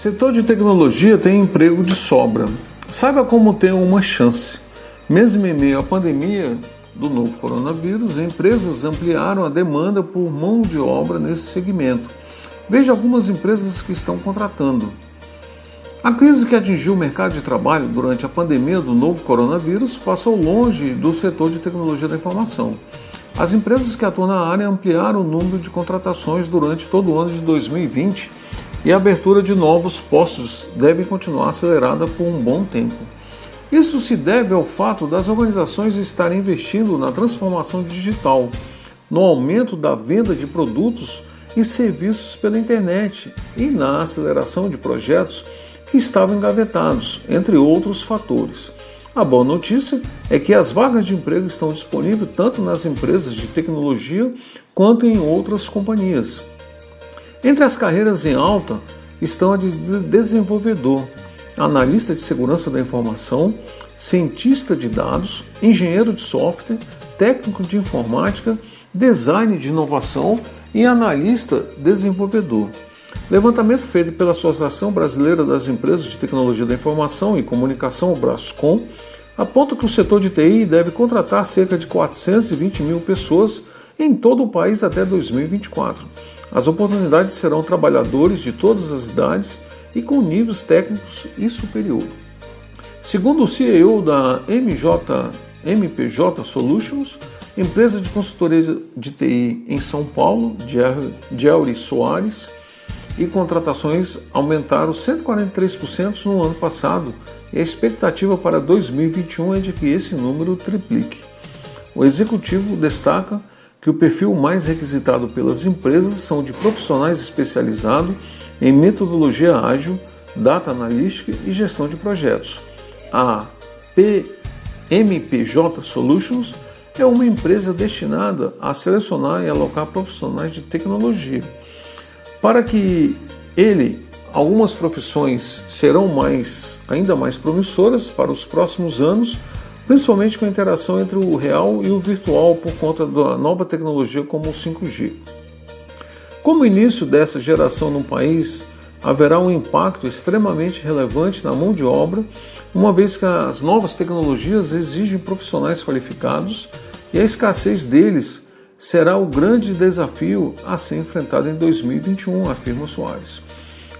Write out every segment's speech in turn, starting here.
Setor de tecnologia tem emprego de sobra. Saiba como ter uma chance. Mesmo em meio à pandemia do novo coronavírus, empresas ampliaram a demanda por mão de obra nesse segmento. Veja algumas empresas que estão contratando. A crise que atingiu o mercado de trabalho durante a pandemia do novo coronavírus passou longe do setor de tecnologia da informação. As empresas que atuam na área ampliaram o número de contratações durante todo o ano de 2020 e a abertura de novos postos deve continuar acelerada por um bom tempo. Isso se deve ao fato das organizações estarem investindo na transformação digital, no aumento da venda de produtos e serviços pela internet e na aceleração de projetos que estavam engavetados, entre outros fatores. A boa notícia é que as vagas de emprego estão disponíveis tanto nas empresas de tecnologia quanto em outras companhias. Entre as carreiras em alta estão a de desenvolvedor, analista de segurança da informação, cientista de dados, engenheiro de software, técnico de informática, design de inovação e analista desenvolvedor. Levantamento feito pela Associação Brasileira das Empresas de Tecnologia da Informação e Comunicação, Brascom, aponta que o setor de TI deve contratar cerca de 420 mil pessoas em todo o país até 2024 as oportunidades serão trabalhadores de todas as idades e com níveis técnicos e superior. Segundo o CEO da MJ, MPJ Solutions, empresa de consultoria de TI em São Paulo, Jerry Soares, e contratações aumentaram 143% no ano passado e a expectativa para 2021 é de que esse número triplique. O executivo destaca que o perfil mais requisitado pelas empresas são de profissionais especializados em metodologia ágil, data analítica e gestão de projetos. A PMPJ Solutions é uma empresa destinada a selecionar e alocar profissionais de tecnologia. Para que ele, algumas profissões serão mais, ainda mais promissoras para os próximos anos principalmente com a interação entre o real e o virtual por conta da nova tecnologia como o 5G. Como início dessa geração no país, haverá um impacto extremamente relevante na mão de obra, uma vez que as novas tecnologias exigem profissionais qualificados e a escassez deles será o grande desafio a ser enfrentado em 2021, afirma Soares.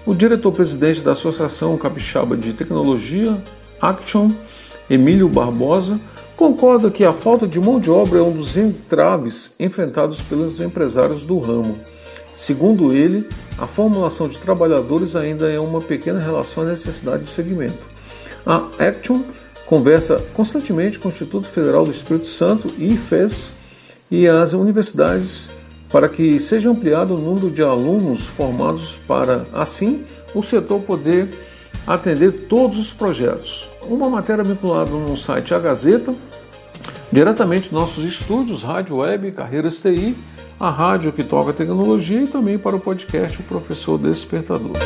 O diretor-presidente da Associação Capixaba de Tecnologia, Action, Emílio Barbosa, concorda que a falta de mão de obra é um dos entraves enfrentados pelos empresários do ramo. Segundo ele, a formulação de trabalhadores ainda é uma pequena relação à necessidade do segmento. A Action conversa constantemente com o Instituto Federal do Espírito Santo, IFES, e as universidades para que seja ampliado o número de alunos formados para, assim, o setor poder atender todos os projetos. Uma matéria vinculada no site A Gazeta, diretamente nossos estúdios, Rádio Web, Carreiras TI, a rádio que toca tecnologia e também para o podcast O Professor Despertador.